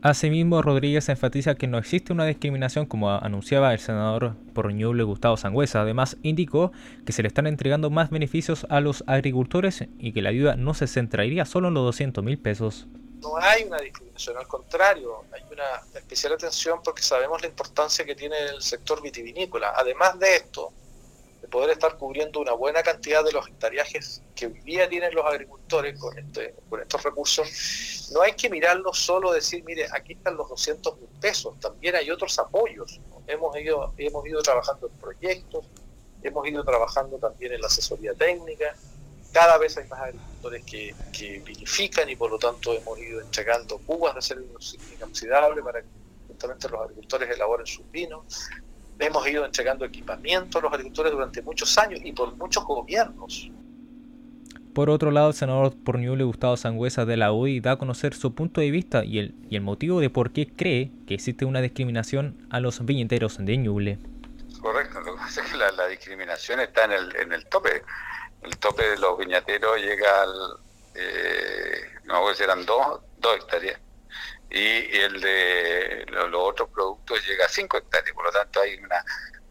Asimismo, Rodríguez enfatiza que no existe una discriminación como anunciaba el senador por Ñuble Gustavo Sangüesa. Además, indicó que se le están entregando más beneficios a los agricultores y que la ayuda no se centraría solo en los 200 mil pesos no hay una discriminación, al contrario, hay una especial atención porque sabemos la importancia que tiene el sector vitivinícola. Además de esto, de poder estar cubriendo una buena cantidad de los hectareajes que hoy día tienen los agricultores con, este, con estos recursos, no hay que mirarlo solo decir, mire, aquí están los 200 mil pesos, también hay otros apoyos. Hemos, ido, hemos ido trabajando en proyectos, hemos ido trabajando también en la asesoría técnica, cada vez hay más agricultores que, que vinifican y por lo tanto hemos ido entregando cubas de acero inoxidable para que justamente los agricultores elaboren sus vinos. Hemos ido entregando equipamiento a los agricultores durante muchos años y por muchos gobiernos. Por otro lado, el senador por Ñuble, Gustavo Sangüesa de la UDI, da a conocer su punto de vista y el, y el motivo de por qué cree que existe una discriminación a los viñeteros de Ñuble. Correcto, lo que pasa es que la, discriminación está en el, en el tope. El tope de los viñateros llega al, eh, no sé si eran dos, dos hectáreas y el de los, otros productos llega a 5 hectáreas. Por lo tanto, hay una,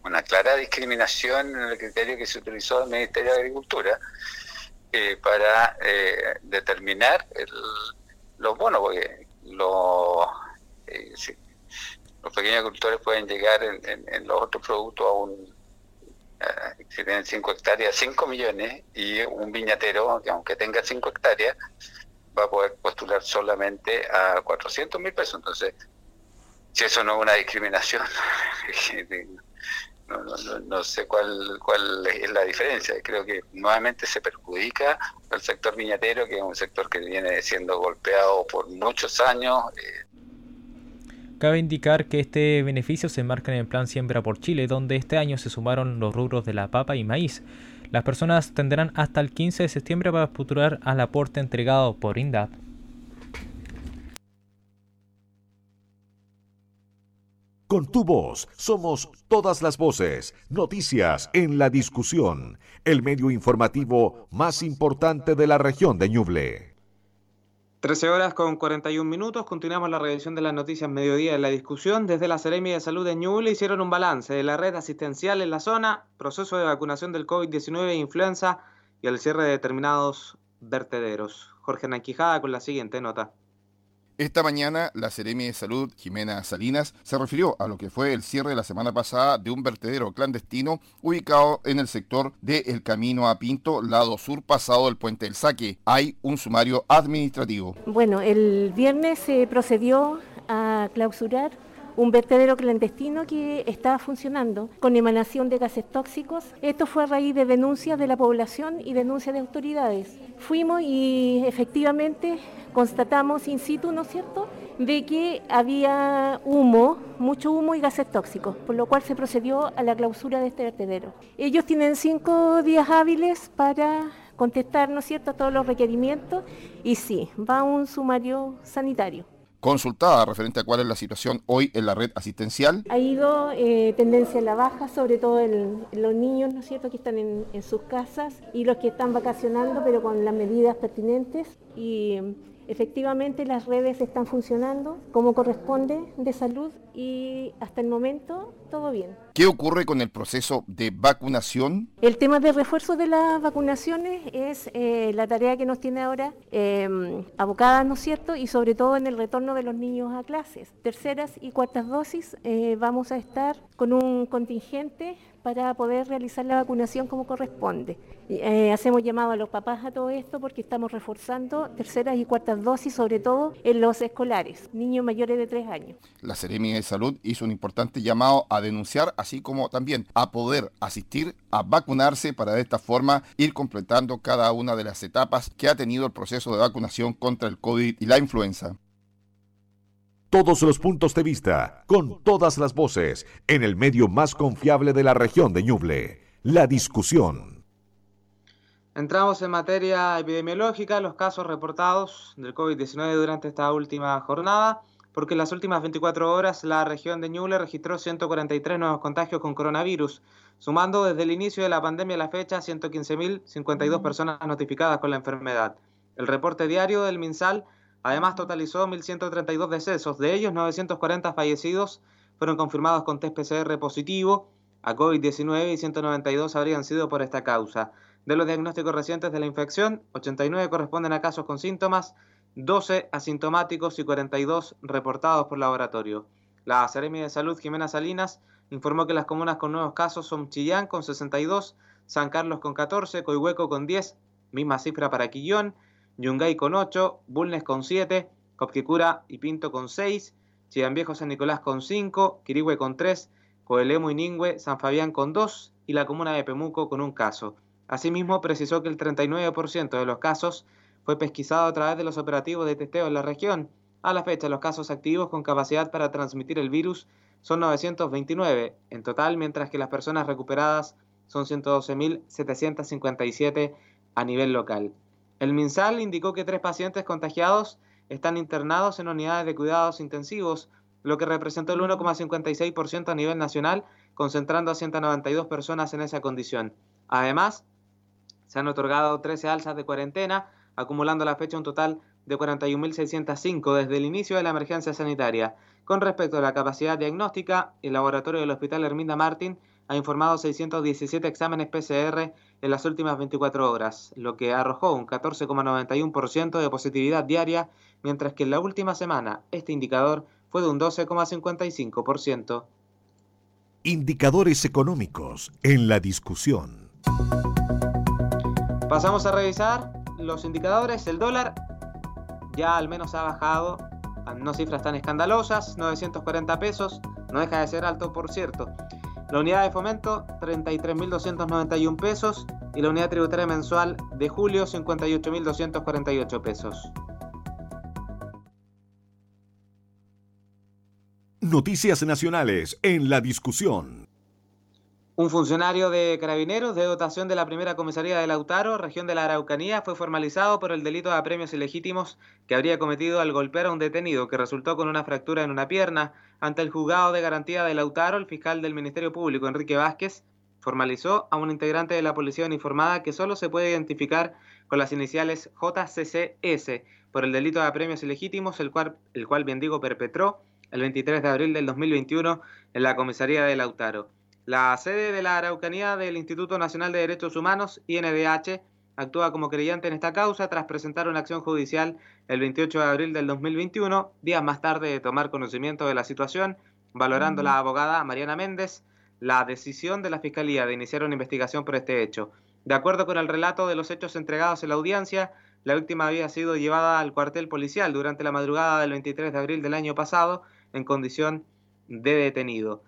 una clara discriminación en el criterio que se utilizó el Ministerio de Agricultura eh, para eh, determinar los bonos, porque eh, los pequeños agricultores pueden llegar en, los otros productos a un si tienen 5 hectáreas, 5 millones, y un viñatero, que aunque tenga 5 hectáreas, va a poder postular solamente a 400 mil pesos. Entonces, si eso no es una discriminación, no, sé cuál, cuál es la diferencia. Creo que nuevamente se perjudica al sector viñatero, que es un sector que viene siendo golpeado por muchos años. Eh. Cabe indicar que este beneficio se enmarca en el plan Siembra por Chile, donde este año se sumaron los rubros de la papa y maíz. Las personas tendrán hasta el 15 de septiembre para postular al aporte entregado por INDAP. Con tu voz somos todas las voces, noticias en la discusión, el medio informativo más importante de la región de Ñuble. 13 horas con 41 minutos, continuamos la revisión de las noticias mediodía en la discusión. Desde la Seremia de Salud de Ñuble hicieron un balance de la red asistencial en la zona, proceso de vacunación del COVID-19 e influenza y el cierre de determinados vertederos. Jorge Nanquijada con la siguiente nota. Esta mañana, la Seremi de Salud, Jimena Salinas, se refirió a lo que fue el cierre de la semana pasada de un vertedero clandestino ubicado en el sector de El Camino a Pinto, lado sur pasado del Puente del Saque. Hay un sumario administrativo. Bueno, el viernes se procedió a clausurar un vertedero clandestino que estaba funcionando con emanación de gases tóxicos. Esto fue a raíz de denuncias de la población y denuncias de autoridades. Fuimos y efectivamente constatamos in situ, ¿no es cierto?, de que había humo, mucho humo y gases tóxicos, por lo cual se procedió a la clausura de este vertedero. Ellos tienen cinco días hábiles para contestar, ¿no es cierto?, a todos los requerimientos y sí, va un sumario sanitario consultada referente a cuál es la situación hoy en la red asistencial. Ha ido eh, tendencia a la baja, sobre todo en, los niños, ¿no es cierto?, que están en, en, sus casas y los que están vacacionando, pero con las medidas pertinentes. Y Efectivamente, las redes están funcionando como corresponde de salud y hasta el momento todo bien. ¿Qué ocurre con el proceso de vacunación? El tema de refuerzo de las vacunaciones es eh, la tarea que nos tiene ahora eh, abocada, ¿no es cierto? Y sobre todo en el retorno de los niños a clases. Terceras y cuartas dosis eh, vamos a estar con un contingente para poder realizar la vacunación como corresponde. Eh, hacemos llamado a los papás a todo esto porque estamos reforzando terceras y cuartas dosis, sobre todo en los escolares, niños mayores de tres años. La Seremia de Salud hizo un importante llamado a denunciar, así como también a poder asistir a vacunarse para de esta forma ir completando cada una de las etapas que ha tenido el proceso de vacunación contra el COVID y la influenza todos los puntos de vista, con todas las voces, en el medio más confiable de la región de Ñuble, la discusión. Entramos en materia epidemiológica, los casos reportados del COVID-19 durante esta última jornada, porque en las últimas 24 horas la región de Ñuble registró 143 nuevos contagios con coronavirus, sumando desde el inicio de la pandemia a la fecha 115.052 personas notificadas con la enfermedad. El reporte diario del MinSal Además, totalizó 1.132 decesos, de ellos 940 fallecidos fueron confirmados con test PCR positivo a COVID-19 y 192 habrían sido por esta causa. De los diagnósticos recientes de la infección, 89 corresponden a casos con síntomas, 12 asintomáticos y 42 reportados por laboratorio. La Seremi de Salud, Jimena Salinas, informó que las comunas con nuevos casos son Chillán con 62, San Carlos con 14, Coihueco con 10, misma cifra para Quillón, Yungay con 8, Bulnes con 7, Copquicura y Pinto con 6, Chillán Viejo San Nicolás con 5, Quirihue con 3, Coelemo y Ningüe, San Fabián con 2 y la comuna de Pemuco con un caso. Asimismo, precisó que el 39% de los casos fue pesquisado a través de los operativos de testeo en la región. A la fecha, los casos activos con capacidad para transmitir el virus son 929 en total, mientras que las personas recuperadas son 112.757 a nivel local. El MinSal indicó que tres pacientes contagiados están internados en unidades de cuidados intensivos, lo que representó el 1,56% a nivel nacional, concentrando a 192 personas en esa condición. Además, se han otorgado 13 alzas de cuarentena, acumulando a la fecha un total de 41.605 desde el inicio de la emergencia sanitaria. Con respecto a la capacidad diagnóstica, el laboratorio del Hospital Herminda Martín ha informado 617 exámenes PCR en las últimas 24 horas, lo que arrojó un 14,91% de positividad diaria, mientras que en la última semana este indicador fue de un 12,55%. Indicadores económicos en la discusión. Pasamos a revisar los indicadores. El dólar ya al menos ha bajado a no cifras tan escandalosas, 940 pesos, no deja de ser alto por cierto. La unidad de fomento 33.291 pesos y la unidad tributaria mensual de julio 58.248 pesos. Noticias nacionales en la discusión. Un funcionario de carabineros de dotación de la primera comisaría de Lautaro, región de la Araucanía, fue formalizado por el delito de apremios ilegítimos que habría cometido al golpear a un detenido que resultó con una fractura en una pierna. Ante el juzgado de garantía de Lautaro, el fiscal del Ministerio Público, Enrique Vázquez, formalizó a un integrante de la policía uniformada que solo se puede identificar con las iniciales JCCS por el delito de apremios ilegítimos, el cual, el cual bien digo perpetró el 23 de abril del 2021 en la comisaría de Lautaro. La sede de la Araucanía del Instituto Nacional de Derechos Humanos, INDH, actúa como creyente en esta causa tras presentar una acción judicial el 28 de abril del 2021, días más tarde de tomar conocimiento de la situación, valorando la abogada Mariana Méndez la decisión de la Fiscalía de iniciar una investigación por este hecho. De acuerdo con el relato de los hechos entregados en la audiencia, la víctima había sido llevada al cuartel policial durante la madrugada del 23 de abril del año pasado en condición de detenido.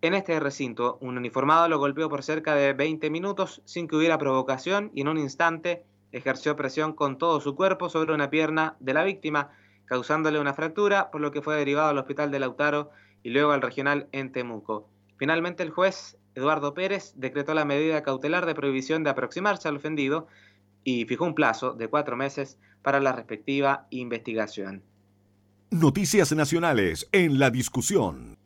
En este recinto, un uniformado lo golpeó por cerca de 20 minutos sin que hubiera provocación y en un instante ejerció presión con todo su cuerpo sobre una pierna de la víctima, causándole una fractura, por lo que fue derivado al hospital de Lautaro y luego al regional en Temuco. Finalmente, el juez Eduardo Pérez decretó la medida cautelar de prohibición de aproximarse al ofendido y fijó un plazo de cuatro meses para la respectiva investigación. Noticias nacionales en la discusión.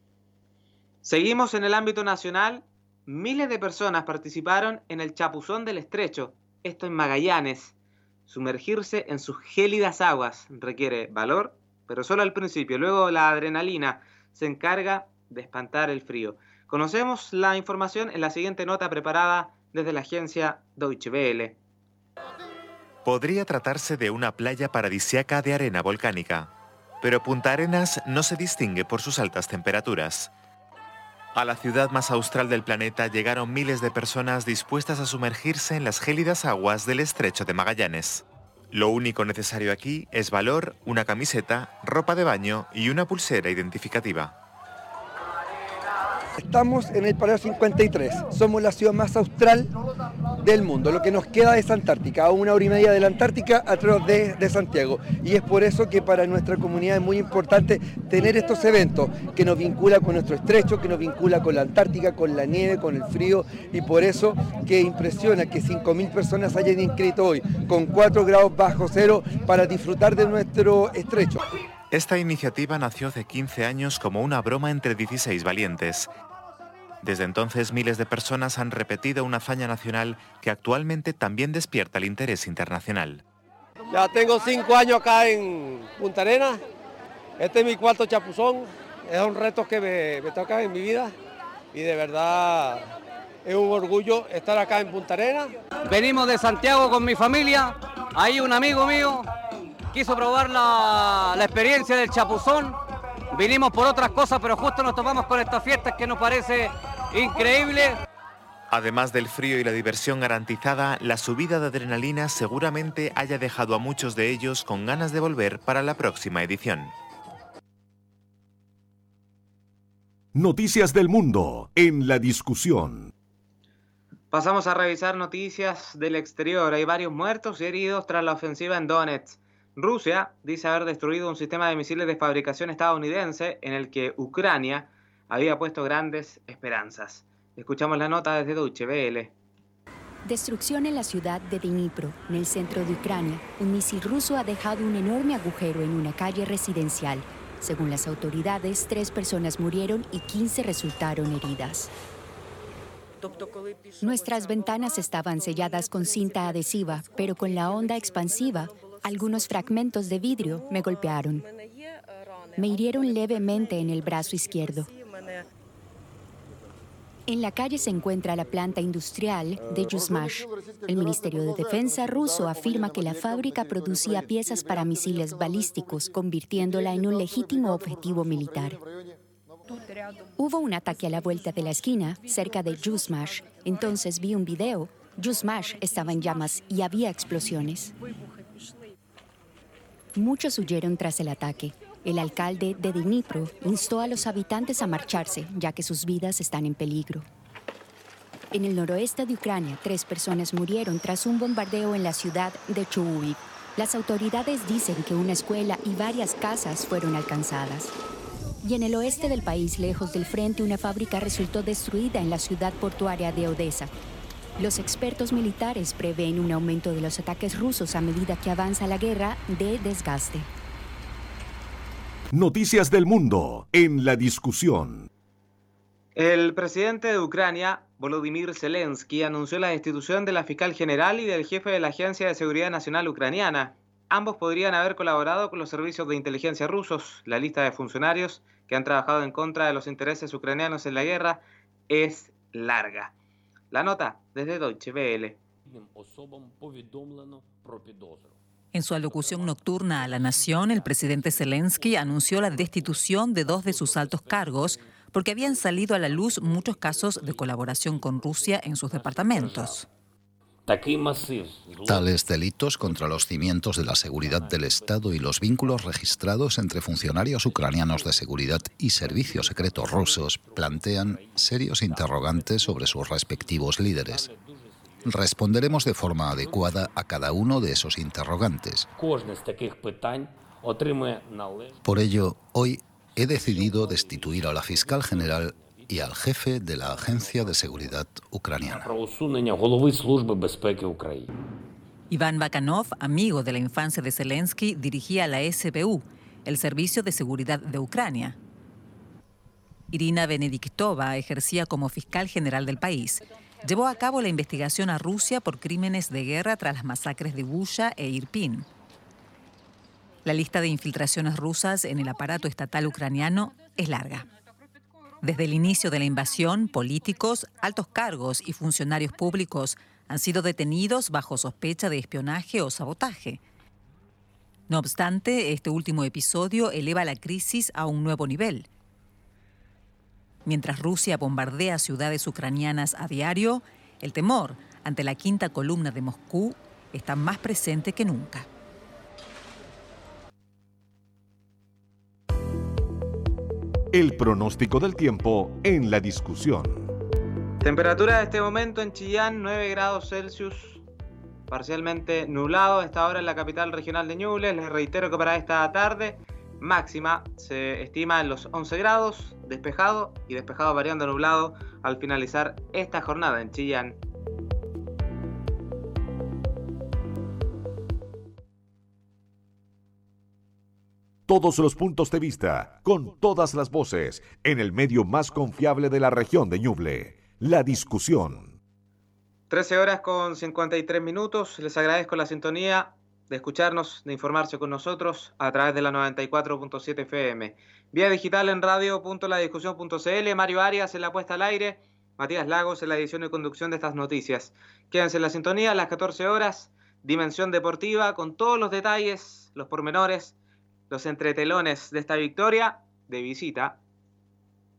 Seguimos en el ámbito nacional. Miles de personas participaron en el Chapuzón del Estrecho, esto en Magallanes. Sumergirse en sus gélidas aguas requiere valor, pero solo al principio. Luego la adrenalina se encarga de espantar el frío. Conocemos la información en la siguiente nota preparada desde la agencia Deutsche Welle. Podría tratarse de una playa paradisiaca de arena volcánica, pero Punta Arenas no se distingue por sus altas temperaturas. A la ciudad más austral del planeta llegaron miles de personas dispuestas a sumergirse en las gélidas aguas del estrecho de Magallanes. Lo único necesario aquí es valor, una camiseta, ropa de baño y una pulsera identificativa. Estamos en el parado 53, somos la ciudad más austral del mundo, lo que nos queda es Antártica, a una hora y media de la Antártica a través de, de, Santiago. Y es por eso que para nuestra comunidad es muy importante tener estos eventos que nos vincula con nuestro estrecho, que nos vincula con la Antártica, con la nieve, con el frío, y por eso que impresiona que 5.000 personas hayan inscrito hoy con 4 grados bajo cero para disfrutar de nuestro estrecho. Esta iniciativa nació hace 15 años como una broma entre 16 valientes. Desde entonces miles de personas han repetido una hazaña nacional que actualmente también despierta el interés internacional. Ya tengo cinco años acá en Punta Arenas. Este es mi cuarto chapuzón. Es un reto que me, me toca en mi vida y de verdad es un orgullo estar acá en Punta Arenas. Venimos de Santiago con mi familia. Ahí un amigo mío quiso probar la, la experiencia del chapuzón vinimos por otras cosas, pero justo nos topamos con estas fiestas que nos parece increíble. Además del frío y la diversión garantizada, la subida de adrenalina seguramente haya dejado a muchos de ellos con ganas de volver para la próxima edición. Noticias del mundo en la discusión. Pasamos a revisar noticias del exterior. Hay varios muertos y heridos tras la ofensiva en Donetsk. Rusia dice haber destruido un sistema de misiles de fabricación estadounidense en el que Ucrania había puesto grandes esperanzas. Escuchamos la nota desde Deutsche Welle. Destrucción en la ciudad de Dnipro, en el centro de Ucrania. Un misil ruso ha dejado un enorme agujero en una calle residencial. Según las autoridades, tres personas murieron y 15 resultaron heridas. Nuestras ventanas estaban selladas con cinta adhesiva, pero con la onda expansiva, algunos fragmentos de vidrio me golpearon. Me hirieron levemente en el brazo izquierdo. En la calle se encuentra la planta industrial de Yuzmash. El Ministerio de Defensa ruso afirma que la fábrica producía piezas para misiles balísticos, convirtiéndola en un legítimo objetivo militar. Hubo un ataque a la vuelta de la esquina, cerca de Yuzmash. Entonces vi un video. Yuzmash estaba en llamas y había explosiones. Muchos huyeron tras el ataque. El alcalde de Dnipro instó a los habitantes a marcharse, ya que sus vidas están en peligro. En el noroeste de Ucrania, tres personas murieron tras un bombardeo en la ciudad de Chuuiv. Las autoridades dicen que una escuela y varias casas fueron alcanzadas. Y en el oeste del país, lejos del frente, una fábrica resultó destruida en la ciudad portuaria de Odessa. Los expertos militares prevén un aumento de los ataques rusos a medida que avanza la guerra de desgaste. Noticias del mundo en la discusión. El presidente de Ucrania, Volodymyr Zelensky, anunció la destitución de la fiscal general y del jefe de la Agencia de Seguridad Nacional Ucraniana. Ambos podrían haber colaborado con los servicios de inteligencia rusos. La lista de funcionarios que han trabajado en contra de los intereses ucranianos en la guerra es larga. La nota desde Deutsche Welle. En su alocución nocturna a la nación, el presidente Zelensky anunció la destitución de dos de sus altos cargos porque habían salido a la luz muchos casos de colaboración con Rusia en sus departamentos. Tales delitos contra los cimientos de la seguridad del Estado y los vínculos registrados entre funcionarios ucranianos de seguridad y servicios secretos rusos plantean serios interrogantes sobre sus respectivos líderes. Responderemos de forma adecuada a cada uno de esos interrogantes. Por ello, hoy he decidido destituir a la fiscal general y al jefe de la Agencia de Seguridad Ucraniana. Iván Bakanov, amigo de la infancia de Zelensky, dirigía la SBU, el Servicio de Seguridad de Ucrania. Irina Benediktova ejercía como fiscal general del país llevó a cabo la investigación a Rusia por crímenes de guerra tras las masacres de Buya e Irpin. La lista de infiltraciones rusas en el aparato estatal ucraniano es larga. Desde el inicio de la invasión, políticos, altos cargos y funcionarios públicos han sido detenidos bajo sospecha de espionaje o sabotaje. No obstante, este último episodio eleva la crisis a un nuevo nivel. Mientras Rusia bombardea ciudades ucranianas a diario, el temor ante la quinta columna de Moscú está más presente que nunca. El pronóstico del tiempo en la discusión. Temperatura de este momento en Chillán, 9 grados Celsius, parcialmente nublado a esta hora en la capital regional de Ñuble. Les reitero que para esta tarde máxima se estima en los 11 grados, despejado y despejado variando nublado al finalizar esta jornada en Chillán. Todos los puntos de vista, con todas las voces, en el medio más confiable de la región de Ñuble, la discusión. 13 horas con 53 minutos, les agradezco la sintonía de escucharnos, de informarse con nosotros a través de la 94.7 FM. Vía digital en radio.ladiscusión.cl, Mario Arias en la puesta al aire, Matías Lagos en la edición y conducción de estas noticias. Quédense en la sintonía a las 14 horas, Dimensión Deportiva, con todos los detalles, los pormenores, los entretelones de esta victoria de visita,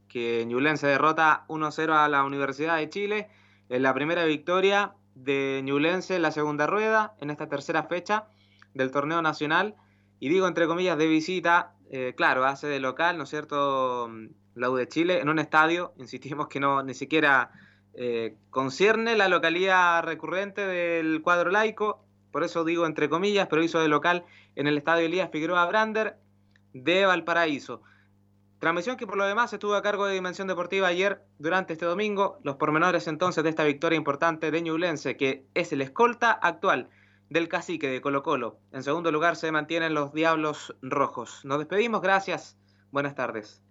que Ñublense derrota 1-0 a la Universidad de Chile, en la primera victoria de Ñublense en la segunda rueda, en esta tercera fecha del torneo nacional, y digo entre comillas de visita, eh, claro, hace de local, ¿no es cierto?, la U de Chile, en un estadio, insistimos que no ni siquiera eh, concierne la localidad recurrente del cuadro laico, por eso digo entre comillas, pero hizo de local en el estadio Elías Figueroa Brander de Valparaíso. Transmisión que por lo demás estuvo a cargo de Dimensión Deportiva ayer durante este domingo. Los pormenores entonces de esta victoria importante de Ñublense, que es el escolta actual del cacique de Colo Colo. En segundo lugar se mantienen los Diablos Rojos. Nos despedimos, gracias, buenas tardes.